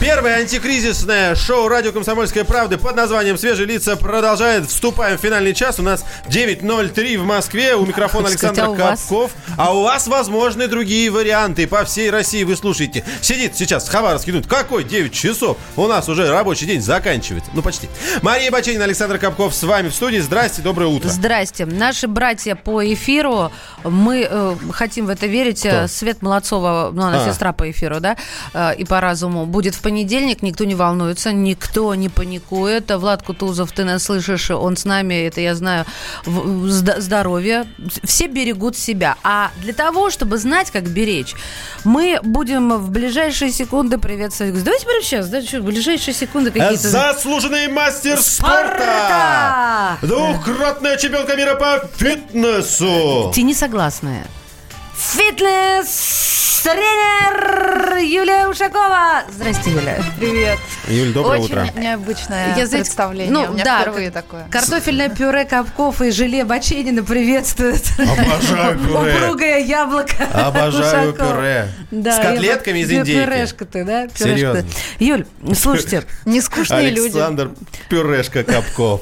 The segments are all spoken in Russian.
Первое антикризисное шоу «Радио Комсомольская правда» под названием «Свежие лица» продолжает. Вступаем в финальный час. У нас 9.03 в Москве. У микрофона Кстати, Александр а вас? Капков. А у вас возможны другие варианты. По всей России вы слушаете. Сидит сейчас Хабаровский думает, какой 9 часов? У нас уже рабочий день заканчивается. Ну, почти. Мария Баченина, Александр Капков с вами в студии. Здрасте, доброе утро. Здрасте. Наши братья по эфиру, мы э, хотим в это верить. Кто? Свет Молодцова, ну, она А. сестра по эфиру, да, э, и по разуму, будет в понедельник. Никто не волнуется, никто не паникует. Влад Кутузов, ты нас слышишь, он с нами, это я знаю, здоровье. Все берегут себя. А для того, чтобы знать, как беречь, мы будем в ближайшие секунды приветствовать. Давайте прямо сейчас, да, что, в ближайшие секунды какие-то... Заслуженный мастер спорта! Спорта! Двухкратная чемпионка мира по фитнесу! Те не согласные. Фитнес-тренер Юлия Ушакова. Здрасте, Юля. Привет. Юль, доброе Очень утро. необычное Я, знаете, представление. ну, У меня да, впервые такое. Картофельное пюре Капков и желе Баченина приветствует. Обожаю пюре. Упругое яблоко. Обожаю Ушакова. пюре. Да, С котлетками из индейки. Пюрешка ты, да? Пюрешка Серьезно. Юль, слушайте, Нескучные люди. Александр Пюрешка Капков.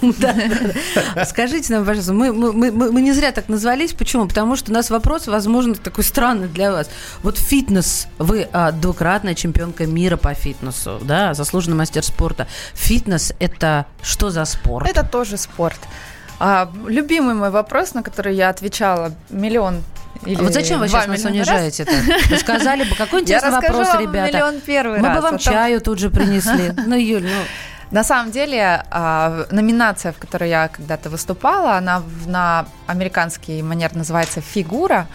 Скажите нам, пожалуйста, мы, мы, мы, мы не зря так назвались. Почему? Потому что у нас вопрос, возможно, такой странный для вас. Вот фитнес. Вы а, двукратная чемпионка мира по фитнесу, да, заслуженный мастер спорта. Фитнес – это что за спорт? Это тоже спорт. А, любимый мой вопрос, на который я отвечала миллион или А вот зачем вы сейчас нас унижаете-то? Вы сказали бы, какой интересный вопрос, ребята. миллион первый Мы раз. бы вам а там- чаю тут же принесли. Ну, Юль, ну... На самом деле, а, номинация, в которой я когда-то выступала, она на американский манер называется «фигура»,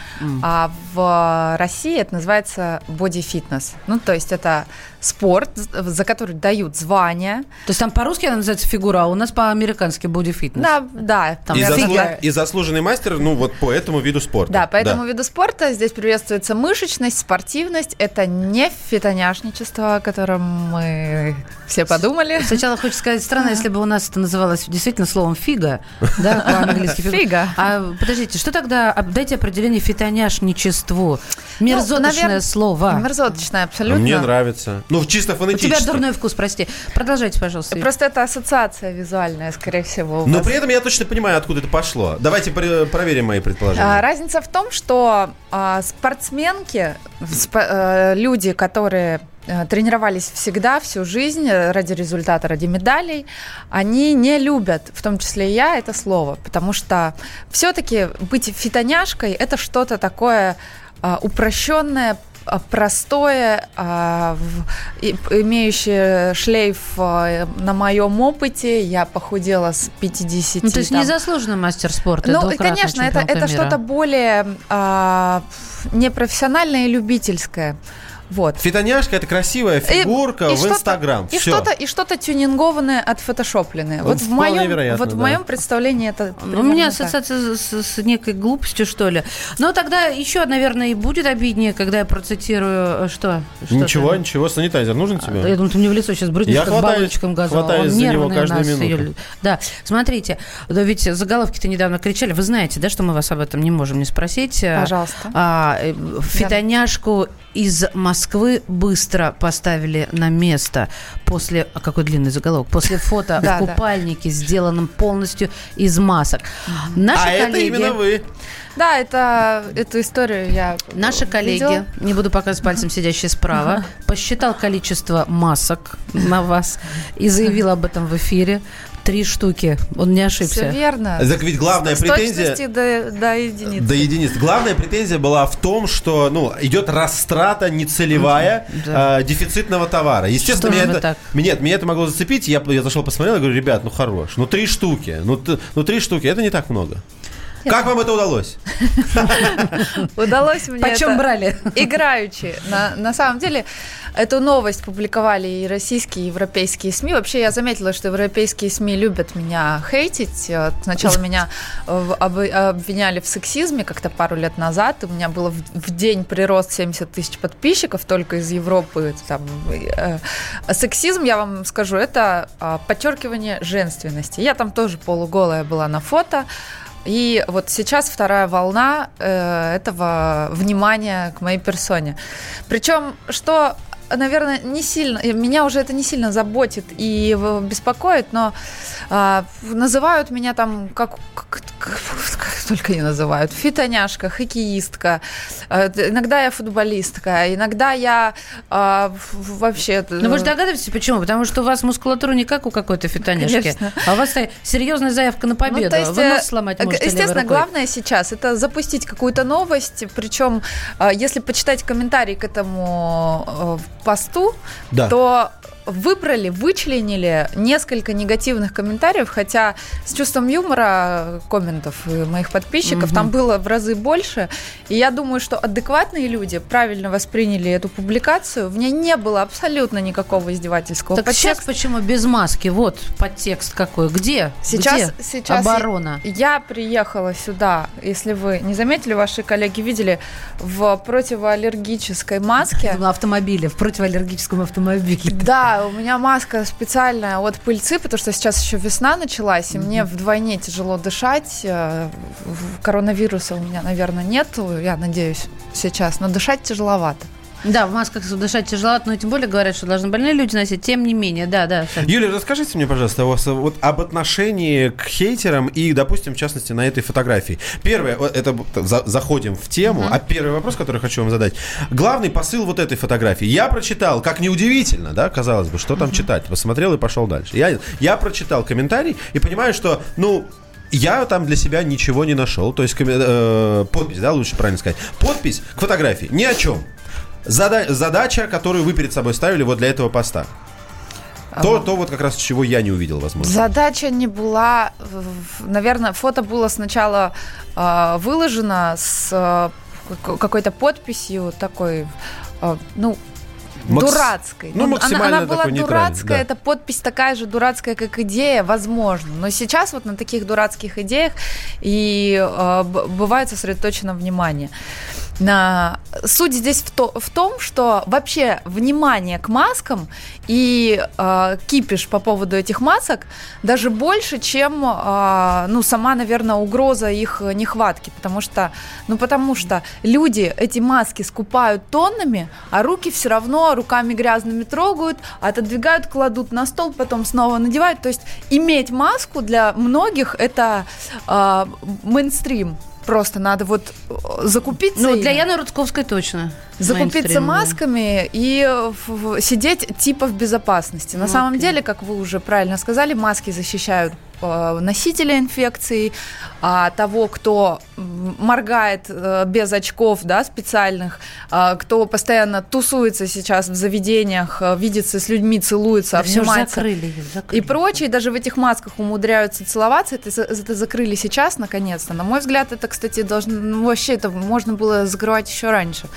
а в России это называется «боди-фитнес». Ну, то есть это спорт, за который дают звания. То есть там по-русски она называется фигура, а у нас по-американски боди-фитнес. Да, да. Там И, заслу- и заслуженный мастер, ну, вот по этому виду спорта. Да, по этому виду спорта здесь приветствуется мышечность, спортивность. Это не фитоняшничество, о котором мы все подумали. Сначала хочется сказать, странно, если бы у нас это называлось действительно словом фига, да, по-английски. Фига. А подождите, что тогда, дайте определение фитоняшничеству. Мерзоточное навер- слово. Мерзоточное А абсолютно. Мне нравится. Ну, чисто У фонетически. тебя дурной вкус, прости. Продолжайте, пожалуйста. Просто это ассоциация визуальная, скорее всего. у Но при этом я точно понимаю, откуда это пошло. Давайте проверим мои предположения. А, разница в том, что а, спортсменки, спо- э, люди, которые э, тренировались всегда, всю жизнь э, ради результата, ради медалей, они не любят, в том числе и я, это слово, потому что все-таки быть фитоняшкой – это что-то такое а, упрощенное, а, простое, а, в- и- имеющее шлейф а, на моем опыте. Я похудела с 50 Ну, то есть там, незаслуженный мастер спорта. ну, конечно, это, это что-то более а, непрофессиональное и любительское. Вот. Фитоняшка – это красивая фигурка в что-то- Инстаграм. И что-то, и что-то тюнингованное, отфотошопленное. Вот в Вполне моем, вероятно, вот в да. моем представлении это. Ну, У меня так. ассоциация с, с некой глупостью, что ли. Но тогда еще, наверное, и будет обиднее, когда я процитирую... э, Что? Что Ничего, ты? ничего, санитайзер нужен А, тебе? Я думаю, ты мне в лицо сейчас брызнешь, Я как хватаюсь- баллончиком газовым. хватаюсь Он за него нервный каждую у нас, минуту. Юль. Да, смотрите, да ведь заголовки-то недавно кричали. Вы знаете, да, что мы вас об этом не можем не спросить? Пожалуйста. А, э, фитоняшку из Москвы быстро поставили на место после... А какой длинный заголовок? После фото в купальнике, сделанном полностью из масок. Наши А это коллеги... именно вы. Да, это, эту историю я Наши коллеги, видела. не буду показывать пальцем сидящие справа, посчитал количество масок на вас и заявил об этом в эфире. Три штуки. Он не Все ошибся. верно. Так ведь главная С претензия... до, до единицы. До единиц. Главная претензия была в том, что ну, идет растрата нецелевая Да. э, дефицитного товара. Естественно, Что меня это, так? меня, меня это могло зацепить. Я, я зашел посмотрел и говорю, ребят, ну хорош, ну три штуки. Ну, ну три штуки, это не так много. Как вам это удалось? Удалось мне Почем брали? играючи. На, самом деле, эту новость публиковали и российские, и европейские СМИ. Вообще, я заметила, что европейские СМИ любят меня хейтить. Сначала меня об- обвиняли в сексизме как-то пару лет назад. У меня было в, день прирост 70 тысяч подписчиков только из Европы. Там, э, сексизм, я вам скажу, это а, подчеркивание женственности. Я там тоже полуголая была на фото. И вот сейчас вторая волна э, этого внимания к моей персоне. Причем, что, наверное, не сильно, э, меня уже это не сильно заботит и беспокоит, но а, называют меня там как, как, как- как только не называют, фитоняшка, хоккеистка, э, д- иногда я футболистка, иногда я а, вообще... Ну вы же догадываетесь, почему? Потому что у вас мускулатура не как у какой-то фитонешки, Конечно. а у вас серьезная заявка на победу. Ну, то есть, вы э, нос сломать э, можете левой Естественно, главное сейчас это запустить какую-то новость, причем э, если почитать комментарий к этому э, посту, Да. то выбрали, вычленили несколько негативных комментариев, хотя с чувством юмора комментов моих подписчиков там было в разы больше. И я думаю, что адекватные люди правильно восприняли эту публикацию. В ней не было абсолютно никакого издевательского Так подтекста. сейчас почему без маски? Вот подтекст какой. Где? Сейчас, Где сейчас оборона? Я приехала сюда, если вы не заметили, ваши коллеги видели, в противоаллергической маске. В автомобиле, в противоаллергическом автомобиле. Да, у меня маска специальная от пыльцы, потому что сейчас еще весна началась, и мне вдвойне тяжело дышать. Э, Коронавируса у меня, наверное, нету, я надеюсь, сейчас, но дышать тяжеловато. Да, в масках дышать тяжеловато, но тем более говорят, что должны больные люди носить. Тем не менее, да, да. Юлия, расскажите мне, пожалуйста, вас, вот об отношении к хейтерам и, допустим, в частности, на этой фотографии. Первое, это за- заходим в тему, а первый вопрос, который хочу вам задать. Главный посыл вот этой фотографии. Я прочитал, как неудивительно, да, казалось бы, что там читать. Посмотрел и пошел дальше. Я, я прочитал комментарий и понимаю, что, ну, я там для себя ничего не нашел. То есть э, подпись, да, лучше правильно сказать. Подпись к фотографии ни о чем. Зада- задача, которую вы перед собой ставили вот для этого поста. То, то вот как раз чего я не увидел, возможно. Задача не была, наверное, фото было сначала э, выложено с э, какой-то подписью такой, э, ну, Макс- дурацкой. ну, она, максимально она была дурацкая, да. эта подпись такая же дурацкая, как идея, возможно. Но сейчас вот на таких дурацких идеях и э, бывает сосредоточено внимание. На... Суть здесь в, то, в том, что вообще внимание к маскам и э, кипиш по поводу этих масок даже больше, чем э, ну, сама, наверное, угроза их нехватки. Потому что, ну, потому что люди эти маски скупают тоннами, а руки все равно руками грязными трогают, отодвигают, кладут на стол, потом снова надевают. То есть иметь маску для многих это э, мейнстрим. Просто надо вот э, закупиться. Ну, для Яны Рудковской точно. Закупиться масками и в- в- сидеть типа в безопасности. На самом Окей. деле, как вы уже правильно сказали, маски защищают носителя инфекции, а того, кто моргает э, без очков, да, специальных, а, кто постоянно тусуется сейчас в заведениях, э, видится с людьми, целуется, Да обнимается. закрыли. закрыли. И прочие даже в этих масках умудряются целоваться. Это, это закрыли сейчас, наконец-то. На мой взгляд, это, кстати, должно ну, вообще это можно было закрывать еще раньше.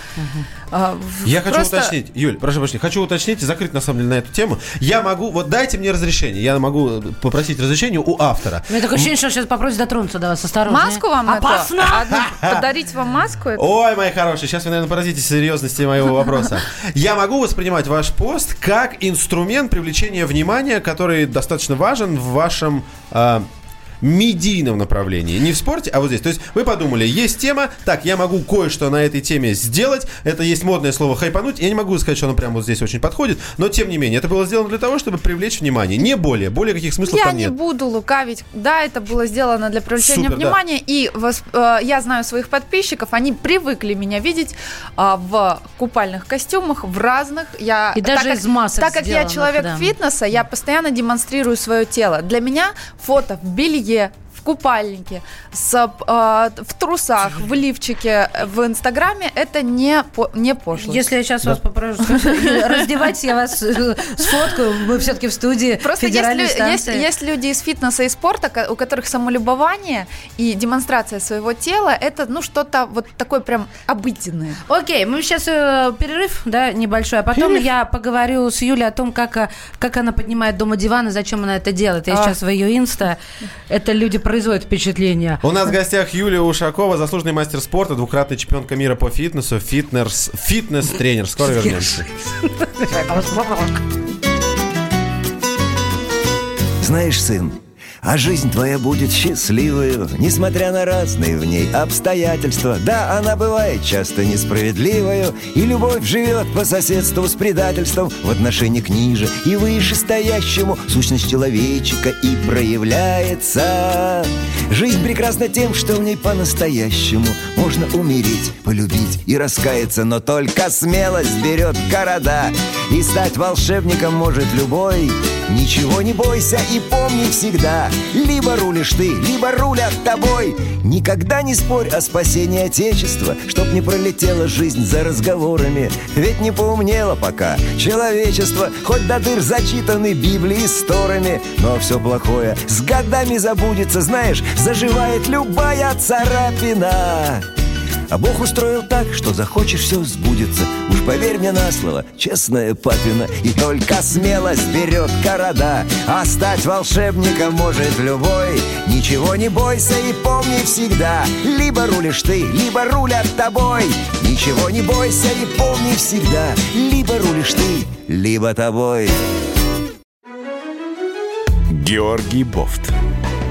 В- Я хочу просто- уточнить, Юль, прошу прощения, хочу уточнить и закрыть на самом деле на эту тему. Я могу, вот дайте мне разрешение, я могу э, попросить разрешение у автора. У меня такое ощущение, что он сейчас попросит дотронуться до вас осторожно. Маску вам? Опасно! Одну- подарить вам маску? эту? Ой, мои хорошие, сейчас вы, наверное, поразитесь серьезности моего вопроса. Я могу воспринимать ваш пост как инструмент привлечения внимания, который достаточно важен в вашем а, медийном направлении. Не в спорте, а вот здесь. То есть вы подумали, есть тема, так, я могу кое-что на этой теме сделать. Это есть модное слово хайпануть. Я не могу сказать, что оно прямо вот здесь очень подходит, но тем не менее, это было сделано для того, чтобы привлечь внимание. Не более. Более каких смыслов Я там не нет. буду лукавить. Да, это было сделано для привлечения Супер, да. внимания. И вос- э, я знаю своих подписчиков, они привыкли меня видеть а, в купальных костюмах, в разных. Я, И даже так из масок Так как я человек да. фитнеса, я постоянно демонстрирую свое тело. Для меня фото в белье, в купальнике, с, э, в трусах, в лифчике, в Инстаграме, это не, по, не пошло. Если я сейчас вас попрошу, раздевайтесь, я вас э, сфоткаю, мы все-таки в студии Просто есть, люди из фитнеса и спорта, у которых самолюбование и демонстрация своего тела это ну что-то вот такое прям обыденное. Окей, мы сейчас э, перерыв, да, небольшой, а потом я поговорю с Юлей о том, как, э, как она поднимает дома диван и зачем она это делает. Я А. сейчас в ее инста, это люди производят впечатление. У нас в гостях Юлия Ушакова, заслуженный мастер спорта, двукратная чемпионка мира по фитнесу, фитнес, фитнес-тренер. Скоро вернемся. Знаешь, сын, а жизнь твоя будет счастливою, несмотря на разные в ней обстоятельства. Да, она бывает часто несправедливою, и любовь живет по соседству с предательством в отношении к ниже и выше стоящему сущность человечика и проявляется. Жизнь прекрасна тем, что в ней по-настоящему можно умереть, полюбить и раскаяться, но только смелость берет города, и стать волшебником может любой. Ничего не бойся и помни всегда, либо рулишь ты, либо рулят тобой. Никогда не спорь о спасении Отечества, чтоб не пролетела жизнь за разговорами. Ведь не поумнело пока человечество, хоть до дыр зачитаны Библии с Торами. Но все плохое с годами забудется, знаешь, заживает любая царапина. А Бог устроил так, что захочешь, все сбудется. Уж поверь мне на слово, честная папина. И только смелость берет города. А стать волшебником может любой. Ничего не бойся и помни всегда. Либо рулишь ты, либо рулят тобой. Ничего не бойся и помни всегда. Либо рулишь ты, либо тобой. Георгий Бофт.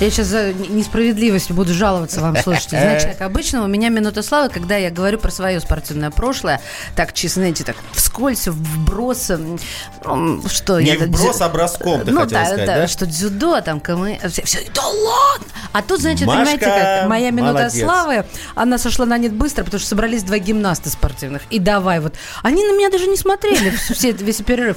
Я сейчас за несправедливость буду жаловаться вам, слушайте. Знаете, как обычно, у меня минута славы, когда я говорю про свое спортивное прошлое, так, честно, знаете, так вскользь, вброс, что Не я... вброс, а броском, ты ну, хотела да, сказать, да, что дзюдо, там, КМ, все, все, да ладно! А тут, знаете, Машка, понимаете, как моя минута молодец. славы, она сошла на нет быстро, потому что собрались два гимнаста спортивных. И давай вот. Они на меня даже не смотрели все, весь перерыв.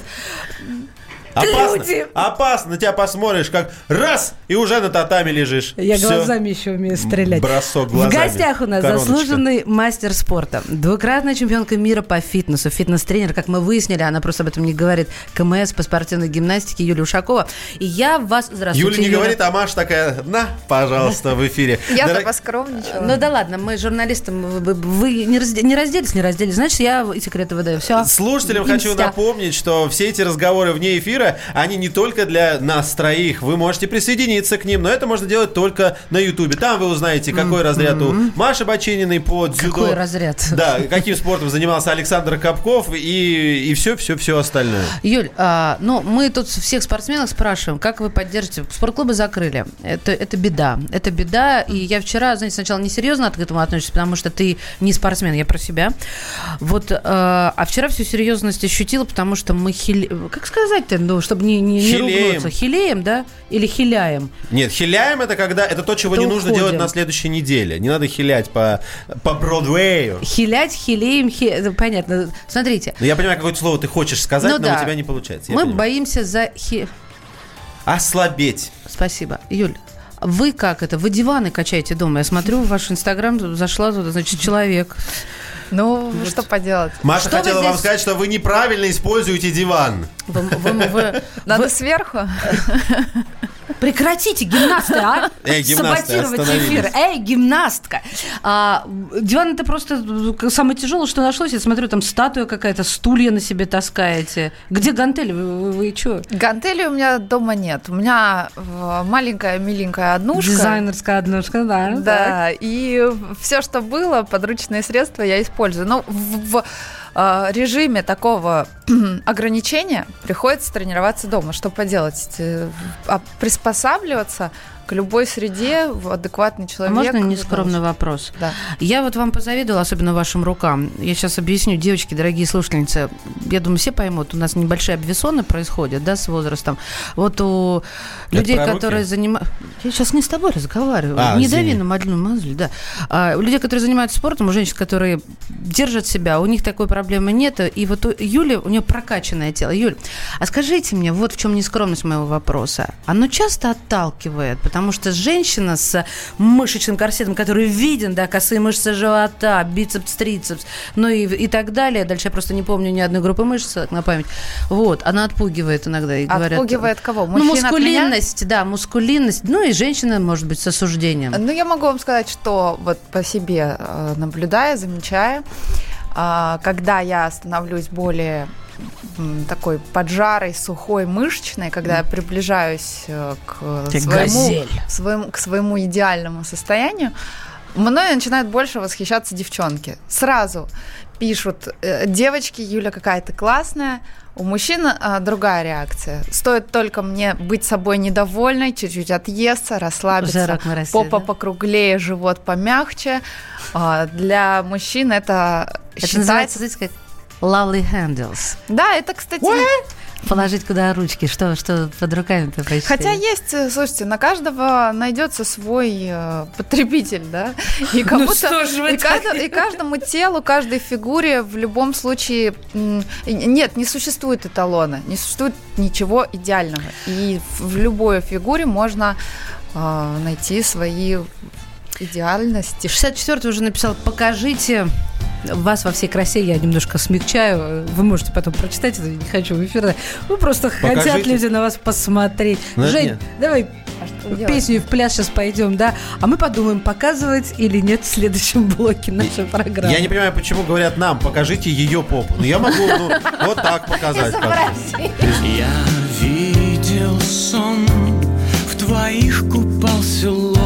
Опасно, Люди. опасно, тебя посмотришь, как раз, и уже на татами лежишь. Я Всё. глазами еще умею стрелять. Бросок глазами. В гостях у нас Короночка. заслуженный мастер спорта, двукратная чемпионка мира по фитнесу, фитнес-тренер, как мы выяснили, она просто об этом не говорит, КМС по спортивной гимнастике Юлия Ушакова. И я вас... Здравствуйте, Юля не говорит, а Маша такая, на, пожалуйста, в эфире. Я-то Дорог- поскромничала. Ну да ладно, мы журналистам, вы, не, разде- не разделись, не разделись, значит, я секреты выдаю. Все. Слушателям хочу напомнить, что все эти разговоры вне эфира, они не только для нас троих. Вы можете присоединиться к ним, но это можно делать только на Ютубе. Там вы узнаете, какой разряд у Маши Бочининой по дзюдо. Какой разряд? Да, каким спортом занимался Александр Капков и, и все, все, все остальное. Юль, а, ну, мы тут всех спортсменов спрашиваем, как вы поддержите? Спортклубы закрыли. Это, это беда. Это беда. И я вчера, знаете, сначала несерьезно к этому отношусь, потому что ты не спортсмен, я про себя. Вот, а, а вчера всю серьезность ощутила, потому что мы хили... Как сказать-то, ну, чтобы не, не, не ругнуться? Хилеем, да? Или хиляем? Нет, хиляем это когда это то, чего Это не нужно уходим. делать на следующей неделе. Не надо хилять по, по Бродвею. Хилять, хилеем, хи... это Понятно. Смотрите. Ну, я понимаю, какое слово ты хочешь сказать, Ну но да. у тебя не получается. я Мы понимаю. боимся за... Хи... Ослабеть. Спасибо. Юль, вы как это? Вы диваны качаете дома? Я смотрю, в ваш инстаграм зашла туда, значит, человек. Ну, что поделать. Маша Что хотела вам здесь- сказать, что вы неправильно используете диван. Вы, вы- вы- Надо вы- сверху. Прекратите, гимнасты, а? Эй, гимнасты, Саботировать эфир. Эй, гимнастка. А, диван это просто самое тяжелое, что нашлось. Я смотрю, там статуя какая-то, стулья на себе таскаете. Где гантели? Вы, вы, вы что? Гантели у меня дома нет. У меня э, маленькая миленькая однушка. Дизайнерская однушка, да. Да, и все, что было, подручные средства я использую. Но в, в, э, режиме такого ограничения приходится тренироваться дома. Что поделать? Э, а приспосабливаться к любой среде в адекватный А человек. можно нескромный вопрос? Да. Я вот вам позавидовала, особенно вашим рукам. Я сейчас объясню, девочки, дорогие слушательницы. Я думаю, все поймут, у нас небольшие обвесоны происходят, да, с возрастом. Вот у людей, про руки? которые занимаются... Я сейчас не с тобой разговариваю. А, не извини. дави на мою мозоль, да. А, у людей, которые занимаются спортом, у женщин, которые держат себя, у них такой проблемы нет. И вот у Юли, у нее прокачанное тело. Юль, а скажите мне, вот в чем нескромность моего вопроса. Оно часто отталкивает, потому что женщина с мышечным корсетом, который виден, да, косые мышцы живота, бицепс, трицепс, ну и, и так далее. Дальше я просто не помню ни одной группы мышц так, на память. Вот, она отпугивает иногда и говорят... Отпугивает кого? Ну, Мужчин от меня? мускулинность, да, мускулинность. Ну и женщина, может быть, с осуждением. Ну, я могу вам сказать, что вот по себе э, наблюдая, замечая, а, когда я становлюсь более такой поджарой, сухой, мышечной, когда я приближаюсь э, к Ты своему, газель. своему, к своему идеальному состоянию, мной начинают больше восхищаться девчонки. Сразу пишут, э, девочки, Юля какая-то классная, у мужчин а, другая реакция. Стоит только мне быть собой недовольной, чуть-чуть отъесться, расслабиться, нарастет, попа да? покруглее, живот помягче. А, Для мужчин это, Это считается... как lovely handles. Да, это, кстати... Положить куда ручки, что, что под руками-то почти. Хотя есть, э, слушайте, на каждого найдется свой э, потребитель, да? И кому-то, что ж вы и, кажд- и каждому телу, каждой фигуре в любом случае нет, не существует эталона, не существует ничего идеального. И в в любой фигуре можно э, найти свои идеальности. 64 уже написал, покажите вас во всей красе, я немножко смягчаю, вы можете потом прочитать это, не хочу в эфир, ну просто хотят Покажите. люди на вас посмотреть. Ну, это Жень, нет. давай делать? песню и в пляс сейчас пойдем, да, а мы подумаем, показывать или нет в следующем блоке нашей программы. Я не понимаю, почему говорят нам, покажите ее попу. Ну, я могу ну, вот так показать. Я видел сон, в твоих купался локонах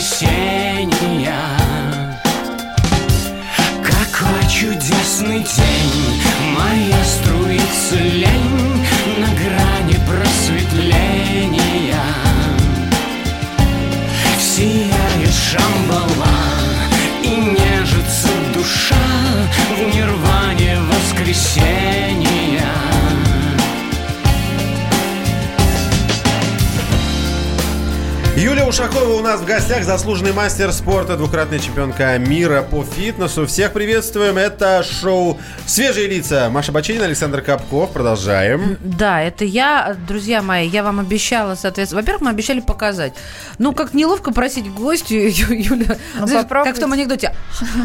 się гостях, заслуженный мастер спорта, двукратная чемпионка мира по фитнесу. Всех приветствуем. Это шоу «Свежие лица». Маша Бачинина, Александр Капков. Продолжаем. Да, это я, друзья мои, я вам обещала, соответственно, во-первых, мы обещали показать. Ну, как неловко просить гостю, Ю- Юля, Ну, знаешь, как в том анекдоте,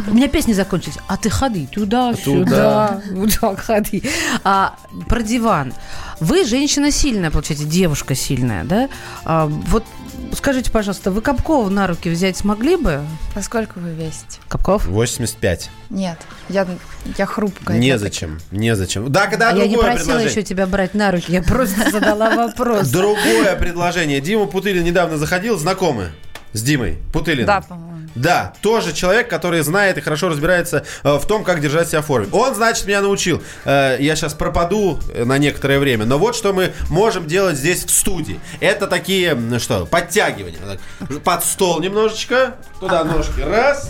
у меня песни закончились, а ты ходи туда-сюда, вот так ходи. А, про диван. Вы женщина сильная, получается, девушка сильная, да? А, вот скажите, пожалуйста, вы Капкова на руки взять смогли бы? А сколько вы весите? Капков? 85. Нет, я, я хрупкая. Незачем. Незачем. Да, когда А я не просила предложение. еще тебя брать на руки, я просто задала вопрос. Другое предложение. Дима Путылин недавно заходил, знакомый с Димой Путылиным. Да, по-моему. Да, тоже человек, который знает и хорошо разбирается э, в том, как держать себя в форме. Он, значит, меня научил. Э, я сейчас пропаду э, на некоторое время. Но вот что мы можем делать здесь в студии. Это такие, м, что, подтягивания. Под стол немножечко. Туда ножки. Раз.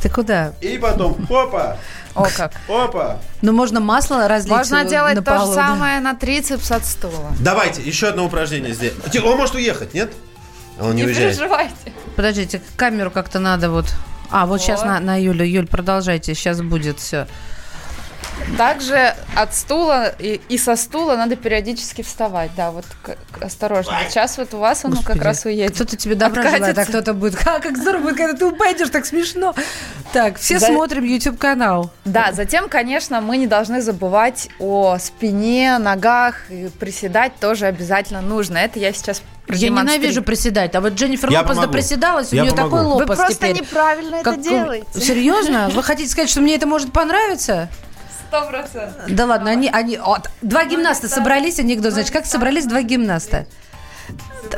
Ты куда? И потом опа, О, как. опа. Ну, можно масло разлить Можно на делать то полу, же да. самое на трицепс от стула. Давайте, еще одно упражнение здесь. Тихо, Он может уехать, нет? А Он не, Не уезжает. переживайте. Подождите, камеру как-то надо вот... А, вот сейчас Вот. на, на Юлю. Юль, продолжайте, сейчас будет все. Также от стула и, и со стула надо периодически вставать. Да, вот к- к- осторожно. Сейчас вот у вас он как раз уедет. Кто-то тебе добра желает, а Откатится. кто-то будет... Как, как здорово будет, когда ты упадешь, так смешно. Так, все Да. смотрим YouTube-канал. Да, затем, конечно, мы не должны забывать о спине, ногах. И приседать тоже обязательно нужно. Это я сейчас Я ненавижу приседать. А вот Дженнифер Я Лопес доприседалась, у Я нее помогу. такой Вы лопас просто теперь. неправильно Как- это делаете. Серьезно? Вы хотите сказать, что мне это может понравиться? Сто процентов. Да ладно, они, они, вот, два гимнаста собрались, анекдот, значит, как собрались два гимнаста?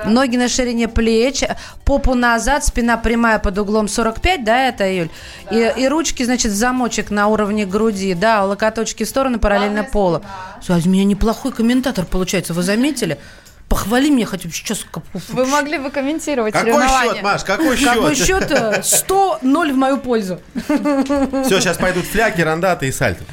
Ноги на ширине плеч, попу назад, спина прямая под углом 45, да, это, Юль? И, и ручки, значит, в замочек на уровне груди, да, локоточки в стороны параллельно полу. Слушай, а у меня неплохой комментатор получается, вы заметили? Похвали меня хотя бы сейчас. Вы могли бы комментировать Какой счет, Маш? Какой счет? Какой счет? 100-0 в мою пользу. Все, сейчас пойдут фляги, рандаты и сальто.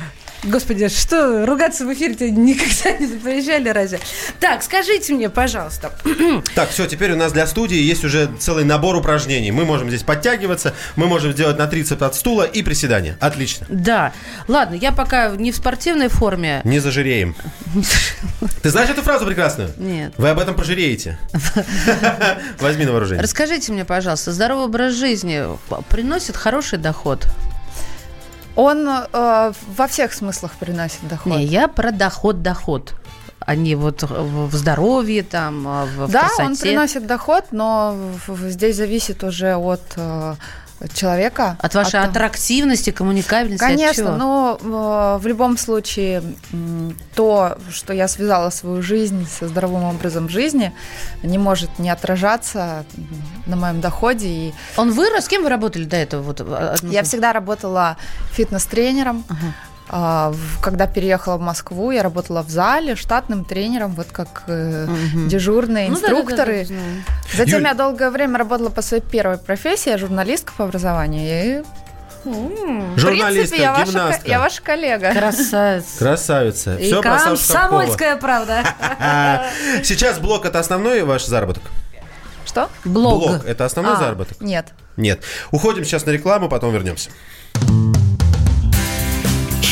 Господи, что, ругаться в эфире никогда не запрещали разве? Так, скажите мне, пожалуйста, Так, все, теперь у нас для студии есть уже целый набор упражнений. Мы можем здесь подтягиваться, мы можем сделать на трицепс от стула и приседания. Отлично. Да. Ладно, я пока не в спортивной форме. Не зажиреем. Ты знаешь эту фразу прекрасную? Нет. Вы об этом пожалеете. Возьми на вооружение. Расскажите мне, пожалуйста, здоровый образ жизни приносит хороший доход? Он э, во всех смыслах приносит доход. Не, я про доход-доход. А не вот в здоровье, там, а в, да, красоте. он приносит доход, но здесь зависит уже от э, человека. От вашей того- аттрактивности, коммуникабельности, от? Конечно, но э, в любом случае то, что я связала свою жизнь со здоровым образом жизни, не может не отражаться на моем доходе. И Он вырос? С кем вы работали до этого? Вот, а, я всегда работала фитнес-тренером. А, в- Когда переехала в Москву, я работала в зале штатным тренером, вот как Мгм. дежурные Ну да, да, да, инструкторы. да, знаю. Затем Юль- я долгое время работала по своей первой профессии, я журналистка по образованию. И, в Журналистка, принципе, я ваша, гимнастка. я ваша коллега. Красавец. Красавица. И Все Шапкова. комсомольская правда. А, Сейчас блок это основной ваш заработок? Что? Блог. это основной А, заработок? Нет. Нет. Уходим сейчас на рекламу, потом вернемся.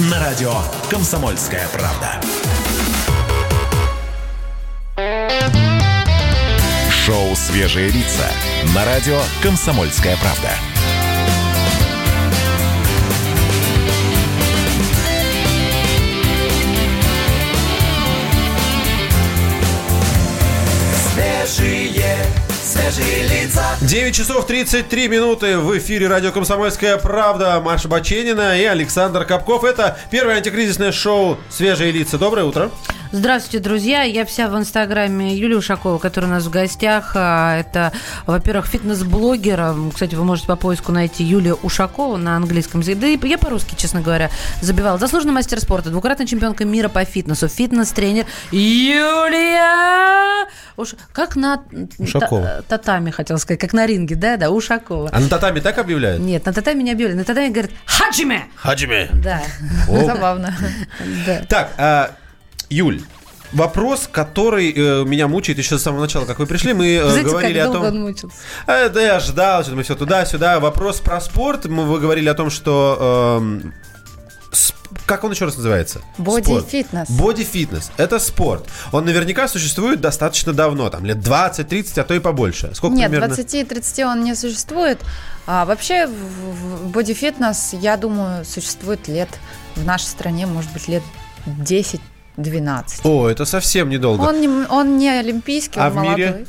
На радио «Комсомольская правда». Шоу «Свежие лица» на радио «Комсомольская правда». 9 часов 33 минуты в эфире радио «Комсомольская правда». Маша Баченина и Александр Капков. Это первое антикризисное шоу «Свежие лица». Доброе утро. Здравствуйте, друзья. Я вся в инстаграме Юлии Ушакова, которая у нас в гостях. А, Это, во-первых, фитнес-блогер. Кстати, вы можете по поиску найти Юлия Ушакова на английском языке. Да и я по-русски, честно говоря, забивала. Заслуженный мастер спорта, двукратная чемпионка мира по фитнесу, фитнес-тренер Юлия Уш... Как на Ушакова. та- татами, хотел сказать, как на ринге, да, да, Ушакова. А на татами так объявляют? Нет, на татами не объявили. На татами говорят «Хаджиме!» Хаджиме. Да, Забавно. Так, а, Юль, вопрос, который э, меня мучает еще с самого начала, как вы пришли, мы э, Знаете, говорили как о долго том... он мучился? А, да я ждал, что мы все туда-сюда. Вопрос про спорт. Мы, вы говорили о том, что... эм, сп- как он еще раз называется? Боди-фитнес. Боди-фитнес. Это спорт. Он наверняка существует достаточно давно, там лет 20-30, а то и побольше. Сколько Нет, примерно? 20-30 он не существует. А вообще боди-фитнес, я думаю, существует лет в нашей стране, может быть, лет 10-12. О, это совсем недолго. Он не, он не олимпийский, А он в мире? молодой.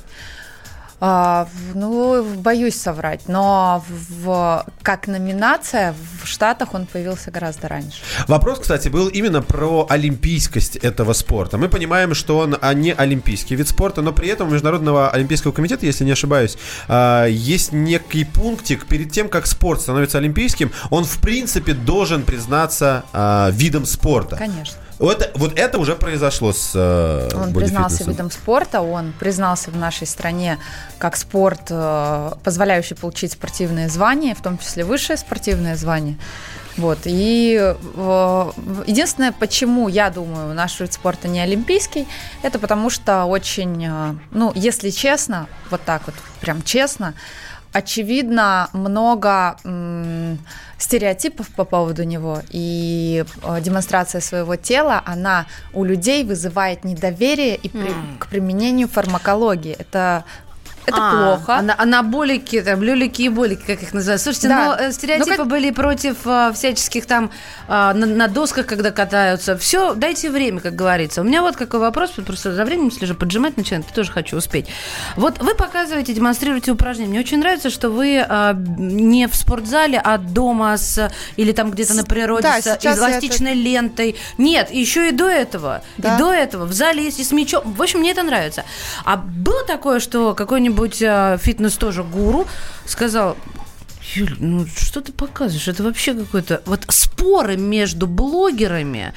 А, в- ну, боюсь соврать, но в, как номинация в Штатах он появился гораздо раньше. Вопрос, кстати, был именно про олимпийскость этого спорта. Мы понимаем, что он а, не олимпийский вид спорта, но при этом у Международного олимпийского комитета, если не ошибаюсь, а, есть некий пунктик перед тем, как спорт становится олимпийским, он в принципе должен признаться а, видом спорта. Конечно. Вот, это- вот это уже произошло с э, Он признался видом спорта, он признался в нашей стране как спорт, э, позволяющий получить спортивные звания, в том числе высшее спортивное звание. Вот. И э, единственное, почему я думаю, наш вид спорта не олимпийский, это потому что очень, э, ну, если честно, вот так вот, прям честно, очевидно, много м, стереотипов по поводу него, и э, демонстрация своего тела, она у людей вызывает недоверие и при- к применению фармакологии. Это, это А, плохо. ана- Анаболики, там, люлики и болики, как их называют. Слушайте, Да. но э, стереотипы Ну, как- были против а, всяческих там а, на, на досках, когда катаются. Все, дайте время, как говорится. У меня вот какой вопрос, просто за временем слежу, поджимать начинаю, тоже хочу успеть. Вот вы показываете, демонстрируете упражнения. Мне очень нравится, что вы а, не в спортзале, а дома с или там где-то на природе да, с эластичной лентой. Нет, еще и до этого. Да. И до этого в зале есть и с мячом. В общем, мне это нравится. А было такое, что какой-нибудь а, фитнес тоже гуру сказал, Юль, ну что ты показываешь? Это вообще какой-то... Вот споры между блогерами,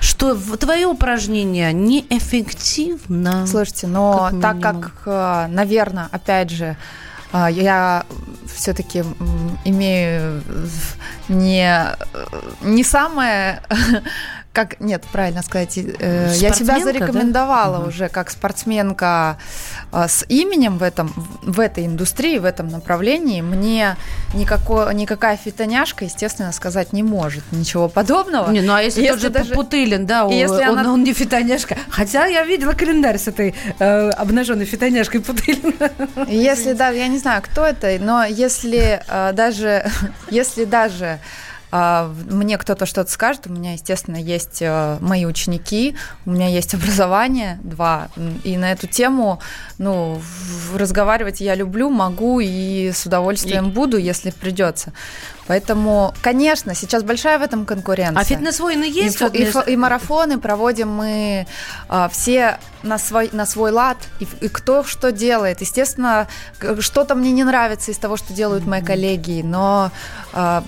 что твое упражнение неэффективно. Слушайте, но Как так как, наверное, опять же, а, я все-таки имею не, не самое, как, нет, правильно сказать, э, я да? зарекомендовала Мгм. уже как спортсменка а, с именем в этом, в этой индустрии, в этом направлении. Мне никакой, никакая фитоняшка, естественно, сказать не может ничего подобного. Не, ну а если, тот же даже- Путылин, да, он, если он, она- он не фитоняшка. Хотя я видела календарь с этой э, обнаженной фитоняшкой Путылина. Если даже, я не знаю, кто это, но если э, даже, если даже э, мне кто-то что-то скажет, у меня, естественно, есть э, мои ученики, у меня есть образование, два, и на эту тему, ну, разговаривать я люблю, могу и с удовольствием буду, если придется. Поэтому, конечно, сейчас большая в этом конкуренция. А фитнес-войны И, есть? фо- вот и и марафоны проводим мы а, все на свой, на свой лад, и, и кто что делает. Естественно, что-то мне не нравится из того, что делают мои коллеги, но а,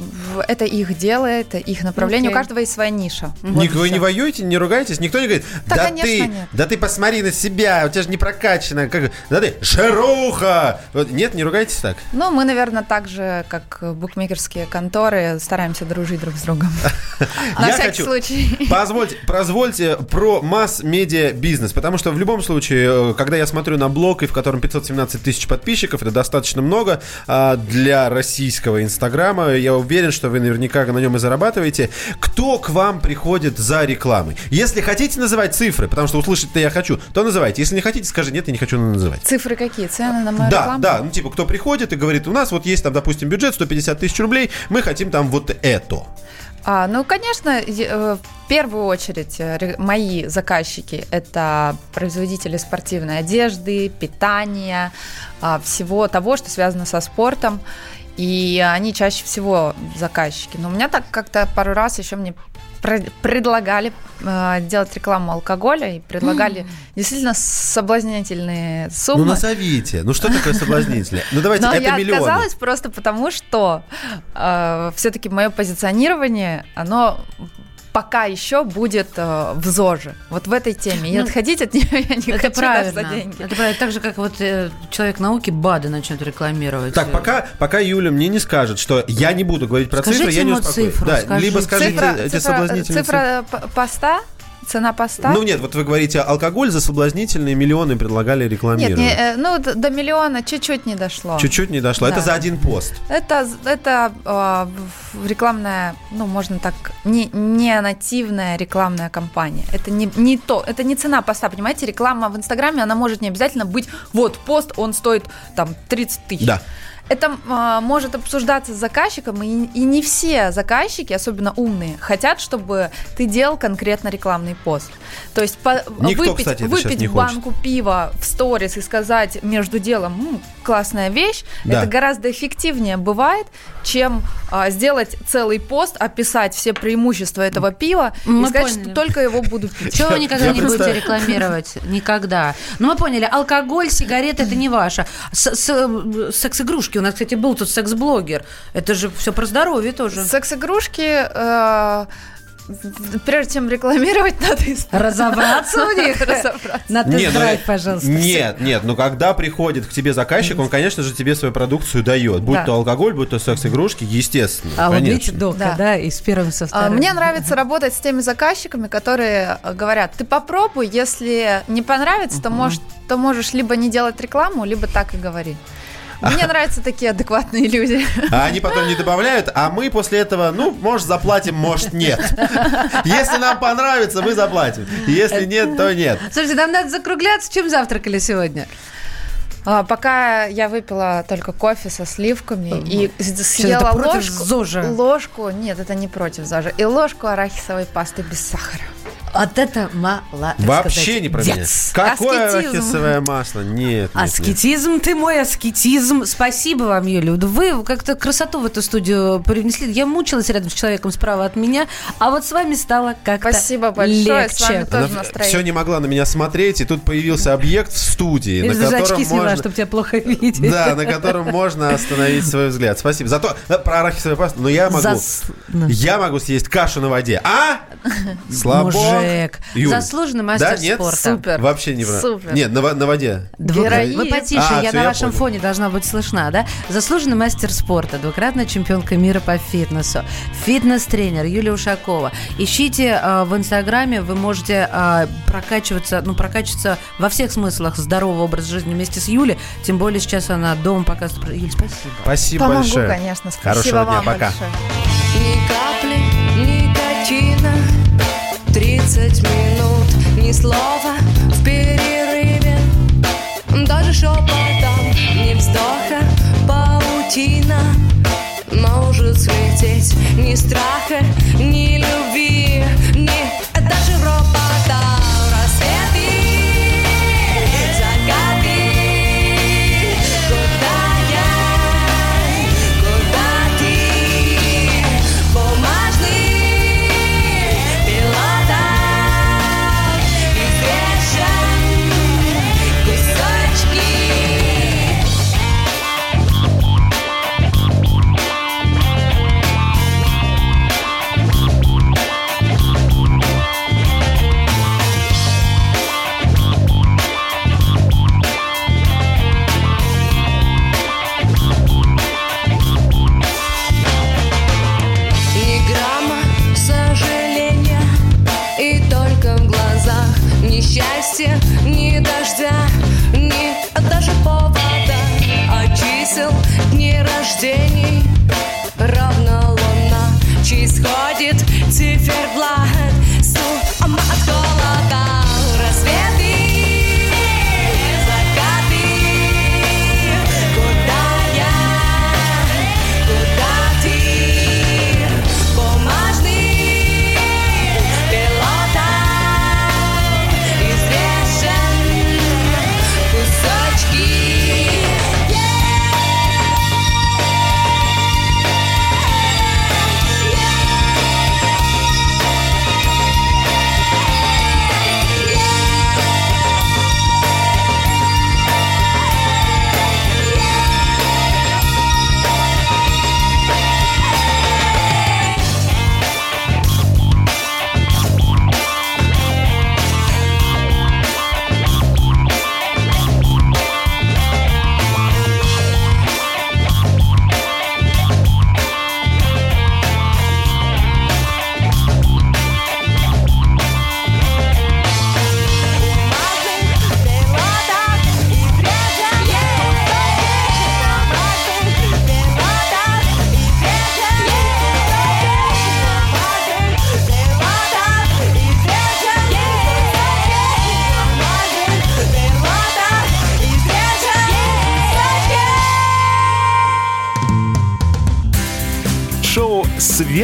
это их дело, это их направление. Окей. У каждого есть своя ниша. Ник- Вот и вы не воюете, не ругаетесь? Никто не говорит, Да, да, конечно, ты, нет. да ты посмотри на себя, у тебя же не прокачано, как, да ты, жируха! Вот, нет, не ругайтесь так? Ну, мы, наверное, так же, как букмекерские конторы, стараемся дружить друг с другом. На всякий случай. Позвольте, позвольте про масс-медиа бизнес, потому что в любом случае, э, когда я смотрю на блог, и в котором 517 тысяч подписчиков, это достаточно много а, для российского Инстаграма, я уверен, что вы наверняка на нем и зарабатываете. Кто к вам приходит за рекламой? Если хотите называть цифры, потому что услышать-то я хочу, то называйте. Если не хотите, скажите, нет, я не хочу называть. Цифры какие? Цены на мою Да, рекламу? да, ну типа, кто приходит и говорит, у нас вот есть там, допустим, бюджет 150 тысяч рублей, мы хотим там вот это. А, ну, конечно, э, в первую очередь э, мои заказчики – это производители спортивной одежды, питания, а, всего того, что связано со спортом. И они чаще всего заказчики. Но у меня так как-то пару раз еще мне предлагали э, делать рекламу алкоголя и предлагали действительно соблазнительные суммы. Ну, назовите. Ну, что такое соблазнители? Ну, давайте, Но это я миллионы. отказалась просто потому, что все-таки мое позиционирование, оно пока еще будет э, в ЗОЖе. Вот в этой теме. И Ну, отходить от нее я не Это хочу правильно. за деньги. Это правильно. Так же, как вот э, человек науки БАДы начнет рекламировать. Так, пока, пока Юля мне не скажет, что я не буду говорить про Скажите цифры, я не ему успокоюсь. цифру, да, скажите. либо скажите цифра, эти цифра- соблазнительные цифра п- поста, цена поста. Ну нет, вот вы говорите, алкоголь за соблазнительные миллионы предлагали Нет, рекламировать. не, э, ну до миллиона чуть-чуть не дошло. Чуть-чуть не дошло. Это Да. за один пост. Это, это э, рекламная, ну, можно так, не, не нативная рекламная кампания. Это не, не то, это не цена поста, понимаете? Реклама в Инстаграме, она может не обязательно быть, вот, пост, он стоит там 30 тысяч. Да. Это а, может обсуждаться с заказчиком, и, и не все заказчики, особенно умные, хотят, чтобы ты делал конкретно рекламный пост. То есть по- Никто, выпить, кстати, выпить не хочет. банку пива в сторис и сказать между делом «М, классная вещь, Да. это гораздо эффективнее бывает, чем а, сделать целый пост, описать все преимущества этого пива Мы и сказать, поняли. что только его буду пить. Чего вы никогда не будете рекламировать? Никогда. Ну, мы поняли, алкоголь, сигареты – это не ваше. С- с- Секс-игрушки. У нас, кстати, был тут секс-блогер. Это же все про здоровье тоже. Секс-игрушки, э, прежде чем рекламировать, надо Разобраться в них? Разобраться. На Не, ну, тест-драйв, пожалуйста. Нет, нет, ну когда приходит к тебе заказчик, он, конечно же, тебе свою продукцию дает. Будь то алкоголь, будь то секс-игрушки, естественно. А вот видите, дока, Да. да, и с первым, со А, вторым. Мне нравится работать с теми заказчиками, которые говорят, ты попробуй, если не понравится, то, можешь, то можешь либо не делать рекламу, либо так и говори. Мне нравятся такие адекватные люди. А они потом не добавляют, а мы после этого, ну, может, заплатим, может, нет. Если нам понравится, мы заплатим. Если нет, то нет. Слушайте, нам надо закругляться. Чем завтракали сегодня? А, Пока я выпила только кофе со сливками и с- съела ложку, ЗОЖа. ложку, нет, это не против ЗОЖа, и ложку арахисовой пасты без сахара. Вот это мало. Вообще сказать, не про меня. Какое Аскетизм. арахисовое масло? Нет, нет, нет. Аскетизм, ты мой аскетизм. Спасибо вам, Юля. Вы как-то красоту в эту студию привнесли. Я мучилась рядом с человеком справа от меня, а вот с вами стало как-то Спасибо большое, легче. с вами тоже Она настроение. все не могла на меня смотреть, и тут появился объект в студии, Я на котором очки сняла, можно... чтобы тебя плохо видеть. Да, на котором можно остановить свой взгляд. Спасибо. Зато э, про арахисовую пасту, но я могу... Зас- ну. Я могу съесть кашу на воде. А? Слабо. Джек. Юль. Заслуженный мастер да, нет? спорта. Супер. Вообще не Супер. Нет, на, на воде. Дву... Вы потише, а, я все, на я вашем понял. фоне должна быть слышна, да? Заслуженный мастер спорта, двукратная чемпионка мира по фитнесу, фитнес-тренер Юлия Ушакова. Ищите э, в Инстаграме, вы можете э, прокачиваться, ну, прокачиваться во всех смыслах здорового образа жизни вместе с Юлей, тем более сейчас она дома показывает. Юль, спасибо. Спасибо Помогу, большое. конечно. Спасибо Хорошего вам дня, пока. большое. Ни капли, ни. 30 минут. Ни слова в перерыве. Даже шепотом ни вздоха. Паутина может слететь. Ни страха, ни любви, ни даже рок enxerga.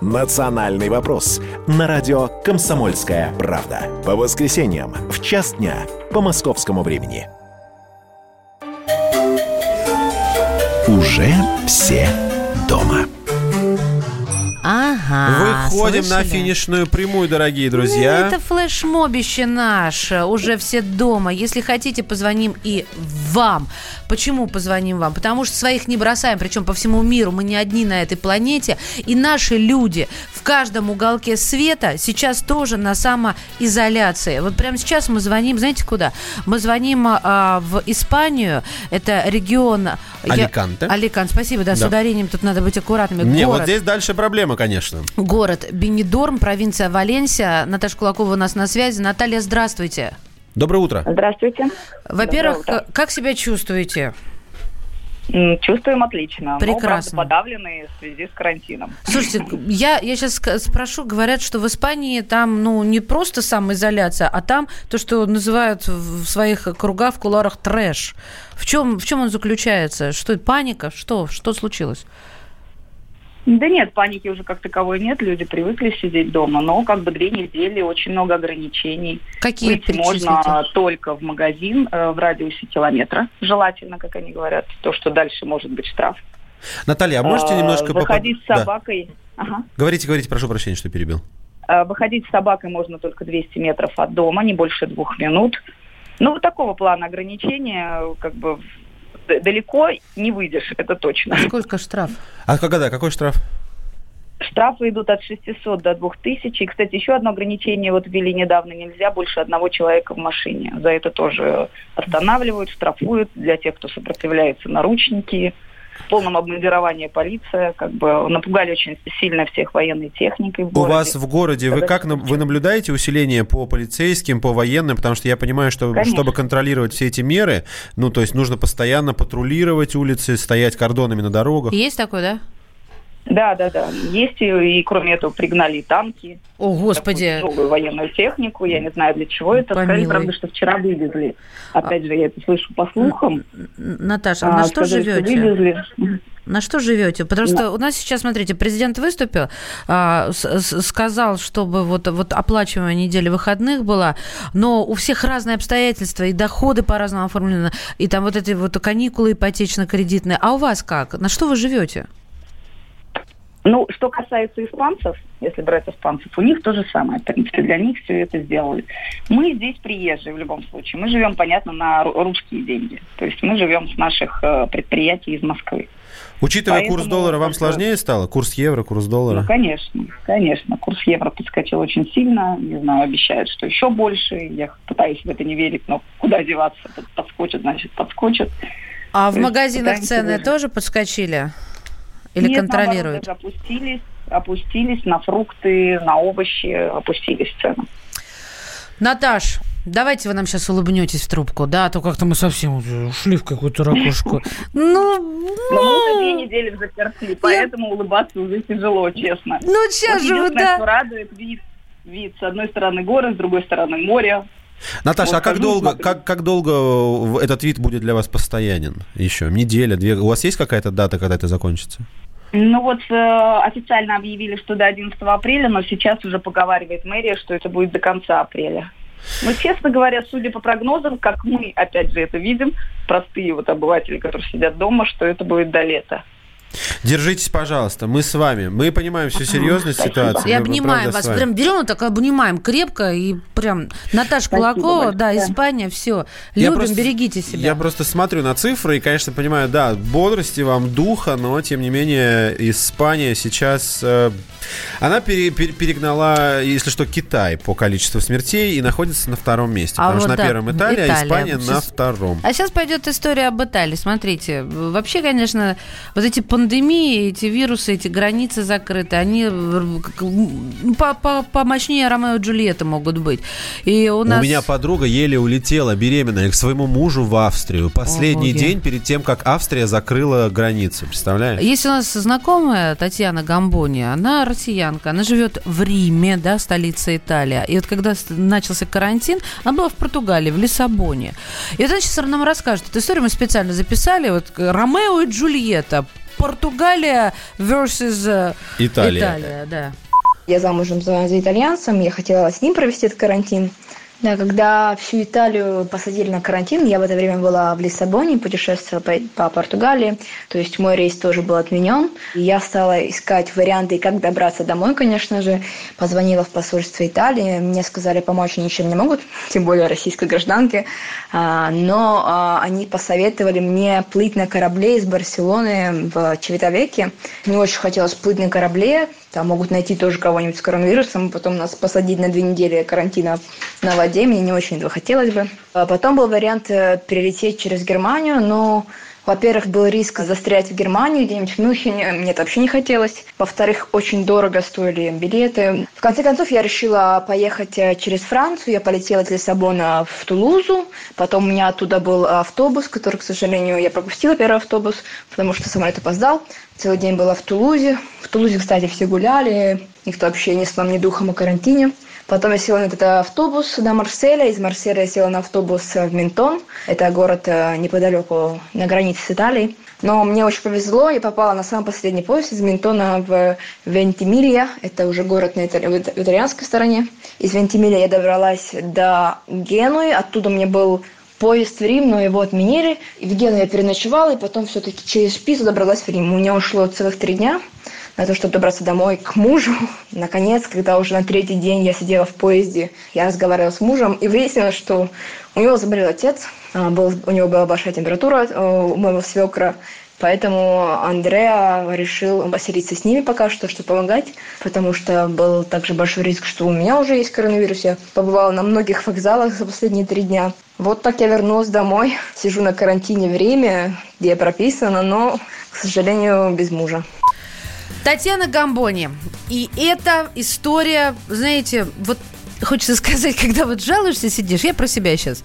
«Национальный вопрос» на радио «Комсомольская правда». По воскресеньям в час дня по московскому времени. Уже все дома. Ага. Выходим на слышали? финишную прямую, дорогие Ну, друзья. Это флешмобище наше. Уже все дома. Если хотите, позвоним и вам. Почему позвоним вам? Потому что своих не бросаем, причем по всему миру. Мы не одни на этой планете. И наши люди в каждом уголке света сейчас тоже на самоизоляции. Вот прямо сейчас мы звоним, знаете куда? Мы звоним а, в Испанию. Это регион... я- Аликанте. Аликанте, спасибо, да, с Да. ударением тут надо быть аккуратными. Не, вот здесь дальше проблема, конечно. Город Бенедорм, провинция Валенсия. Наташа Кулакова у нас на связи. Наталья, здравствуйте. Доброе утро. Здравствуйте. Во-первых, утро. как себя чувствуете? Чувствуем отлично. Но, Прекрасно. правда, подавленные в связи с карантином. Слушайте, я, я сейчас спрошу, говорят, что в Испании там, ну, не просто самоизоляция, а там то, что называют в в своих кругах, в кулуарах трэш. В чем, в чем он заключается? Что это, паника? Что, что случилось? Да нет, паники уже как таковой нет, люди привыкли сидеть дома, но как бы две недели, очень много ограничений. Какие Выйти перечислите? можно только в магазин э, в радиусе километра, желательно, как они говорят, то, что дальше может быть штраф. Наталья, а можете Э, немножко... Выходить с Да. собакой... Ага. Говорите, говорите, прошу прощения, что перебил. Э, Выходить с собакой можно только 200 метров от дома, не больше двух минут. Ну, вот такого плана ограничения, как бы далеко не выйдешь, это точно. Сколько штраф? А когда, какой штраф? Штрафы идут от 600 до 2000. И, кстати, еще одно ограничение вот ввели недавно. Нельзя больше одного человека в машине. За это тоже останавливают, штрафуют. Для тех, кто сопротивляется, наручники. В полном обмундировании полиция. Как бы напугали очень сильно всех военной техникой в У городе. вас в городе, вы как на- вы наблюдаете усиление по полицейским, по военным, потому что я понимаю, что Конечно. чтобы контролировать все эти меры, ну то есть нужно постоянно патрулировать улицы, стоять кордонами на дорогах. Есть такой, да? Да, да, да. Есть и, и кроме этого пригнали и танки. О, господи. тяжелую военную технику. Я не знаю, для чего это. Сказали, Помилуй. правда, что вчера вывезли. Опять же, я это слышу по слухам. Наташа, а на что сказали, живете? вывезли. На что живете? Потому что у нас сейчас, смотрите, президент выступил, а, с- с- сказал, чтобы вот, вот оплачиваемая неделя выходных была, но у всех разные обстоятельства, и доходы по-разному оформлены, и там вот эти вот каникулы ипотечно-кредитные. А у вас как? На что вы живете? Ну, что касается испанцев, если брать испанцев, у них то же самое. В принципе, для них все это сделали. Мы здесь приезжие в любом случае. Мы живем, понятно, на ру- русские деньги. То есть мы живем с наших э, предприятий из Москвы. Учитывая курс Поэтому доллара, вам сложнее стало? Курс евро, курс доллара? Ну, конечно, конечно. Курс евро подскочил очень сильно. Не знаю, обещают, что еще больше. Я пытаюсь в это не верить, но куда деваться? Под- Подскочит, значит, подскочит. А в То есть магазинах цены выжить. тоже подскочили? Или Нет, наоборот, контролируют? даже опустились, опустились на фрукты, на овощи, опустились цены. Наташ, давайте вы нам сейчас улыбнетесь в трубку, да, а то как-то мы совсем ушли в какую-то ракушку. Ну, Но мы уже две недели в заперти, поэтому улыбаться уже тяжело, честно. Ну, сейчас же вы, да. радует вид. Вид с одной стороны горы, с другой стороны море. Наташа, Вот а как долго, как, как долго в- этот вид будет для вас постоянен? Еще неделя, две? У вас есть какая-то дата, когда это закончится? Ну вот э, официально объявили, что до 11 апреля, но сейчас уже поговаривает мэрия, что это будет до конца апреля. Но, честно говоря, судя по прогнозам, как мы, опять же, это видим, простые вот обыватели, которые сидят дома, что это будет до лета. Держитесь, пожалуйста, мы с вами. Мы понимаем всю серьезность ситуации. И мы, обнимаем вас. Прям берем, так обнимаем крепко и прям Наташа Кулакова, да. Испания, все. Я Любим, просто- берегите себя. Я просто смотрю на цифры и, конечно, понимаю, да, бодрости вам, духа, но, тем не менее, Испания сейчас... э, она пере- пере- перегнала, если что, Китай по количеству смертей и находится на втором месте. А потому вот что да, на первом Италия, а Италия. Испания на втором. А сейчас пойдет история об Италии. Смотрите, вообще, конечно, вот эти пандемии, эти вирусы, эти границы закрыты, они по- по- помощнее Ромео и Джульетты могут быть. И у нас... У меня подруга еле улетела беременная к своему мужу в Австрию. Последний боги. день перед тем, как Австрия закрыла границы. Представляешь? Есть у нас знакомая Татьяна Гамбони, она россиянка, она живет в Риме, да, столица Италии. И вот когда начался карантин, она была в Португалии, в Лиссабоне. И вот она сейчас нам расскажет эту историю, мы специально записали, вот Ромео и Джульетта, Португалия versus э, Италия. Италия, да. Я замужем за, за итальянцем, я хотела с ним провести этот карантин. Да, когда всю Италию посадили на карантин, я в это время была в Лиссабоне, путешествовала по, по Португалии, то есть мой рейс тоже был отменен. И я стала искать варианты, как добраться домой, конечно же. Позвонила в посольство Италии, мне сказали, помочь ничем не могут, тем более российской гражданке. А, но а, они посоветовали мне плыть на корабле из Барселоны в Чевитовеке. Мне очень хотелось плыть на корабле, там могут найти тоже кого-нибудь с коронавирусом, потом нас посадить на две недели карантина на воде. Мне не очень этого хотелось бы. А Потом был вариант э, перелететь через Германию, но во-первых, был риск застрять в Германии, где-нибудь в Мюнхене. Мне это вообще не хотелось. Во-вторых, очень дорого стоили билеты. В конце концов, я решила поехать э, через Францию. Я полетела из Лиссабона в Тулузу. Потом у меня оттуда был автобус, который, к сожалению, я пропустила первый автобус, потому что самолет опоздал. Целый день была в Тулузе. В Тулузе, кстати, все гуляли. Никто вообще не слом ни духом о карантине. Потом я села на этот автобус до Марселя. Из Марселя я села на автобус в Ментон. Это город э, неподалеку на границе с Италией. Но мне очень повезло, я попала на самый последний поезд из Ментона в Вентимилья. Это уже город на итали- итальянской стороне. Из Вентимилья я добралась до Генуи. Оттуда мне был поезд в Рим, но его отменили. И в Гену я переночевала, и потом все-таки через Пизу добралась в Рим. У меня ушло целых три дня на то, чтобы добраться домой к мужу. Наконец, когда уже на третий день я сидела в поезде, я разговаривала с мужем, и выяснилось, что у него заболел отец, а, был, у него была большая температура э, у моего свекра, Поэтому Андреа решил поселиться с ними пока что, чтобы помогать, потому что был также большой риск, что у меня уже есть коронавирус. Я побывала на многих вокзалах за последние три дня. Вот так я вернулась домой. Сижу на карантине в Риме, где я прописана, но, к сожалению, без мужа. Татьяна Гамбони. И эта история, знаете, вот хочется сказать, когда вот жалуешься, сидишь, я про себя сейчас,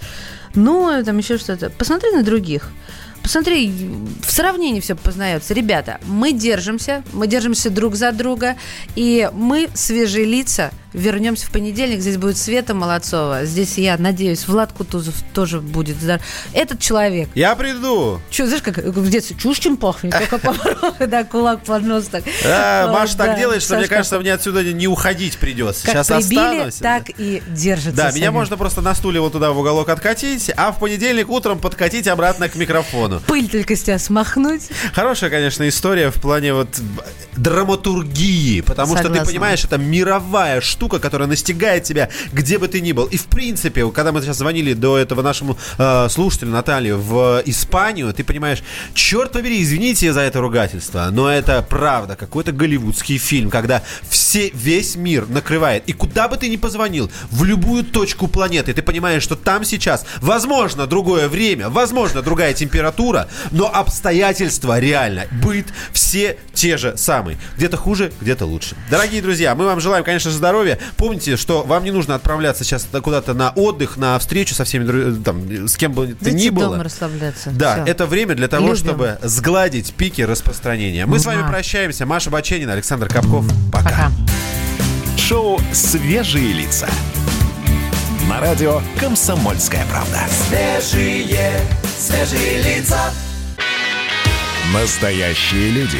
ну, там еще что-то, посмотри на других. Посмотри, в сравнении все познается. Ребята, мы держимся, мы держимся друг за друга, и мы, свежие лица, вернемся в понедельник. Здесь будет Света Молодцова. Здесь, я надеюсь, Влад Кутузов тоже будет. здоров. Этот человек Я приду. Че, знаешь, как в детстве чушь чем пахнет, только поворот, да, кулак под нос так. А, Маша так делает, что мне кажется, мне отсюда не уходить придется. Сейчас останусь. так и держится. Да, меня можно просто на стуле вот туда в уголок откатить, а в понедельник утром подкатить обратно к микрофону. Пыль только с тебя смахнуть. Хорошая, конечно, история в плане вот драматургии, потому что ты понимаешь, это мировая штука, которая настигает тебя, где бы ты ни был. И в принципе, когда мы сейчас звонили до этого нашему э, слушателю Наталью в Испанию, ты понимаешь, черт побери, извините за это ругательство, но это правда, какой-то голливудский фильм, когда все, весь мир накрывает. И куда бы ты ни позвонил, в любую точку планеты, ты понимаешь, что там сейчас, возможно, другое время, возможно, другая температура, но обстоятельства реально, быт, все те же самые. Где-то хуже, где-то лучше. Дорогие друзья, мы вам желаем, конечно же, здоровья. Помните, что вам не нужно отправляться сейчас куда-то на отдых, на встречу со всеми, дру- там, с кем бы ты Дайте ни было. дома расслабляться. Да, Всё. это время для того, Любим. чтобы сгладить пики распространения. Мы с вами прощаемся. Маша Баченина, Александр Капков. Пока. Шоу «Свежие лица». На радио «Комсомольская правда». Свежие, свежие лица. Настоящие люди.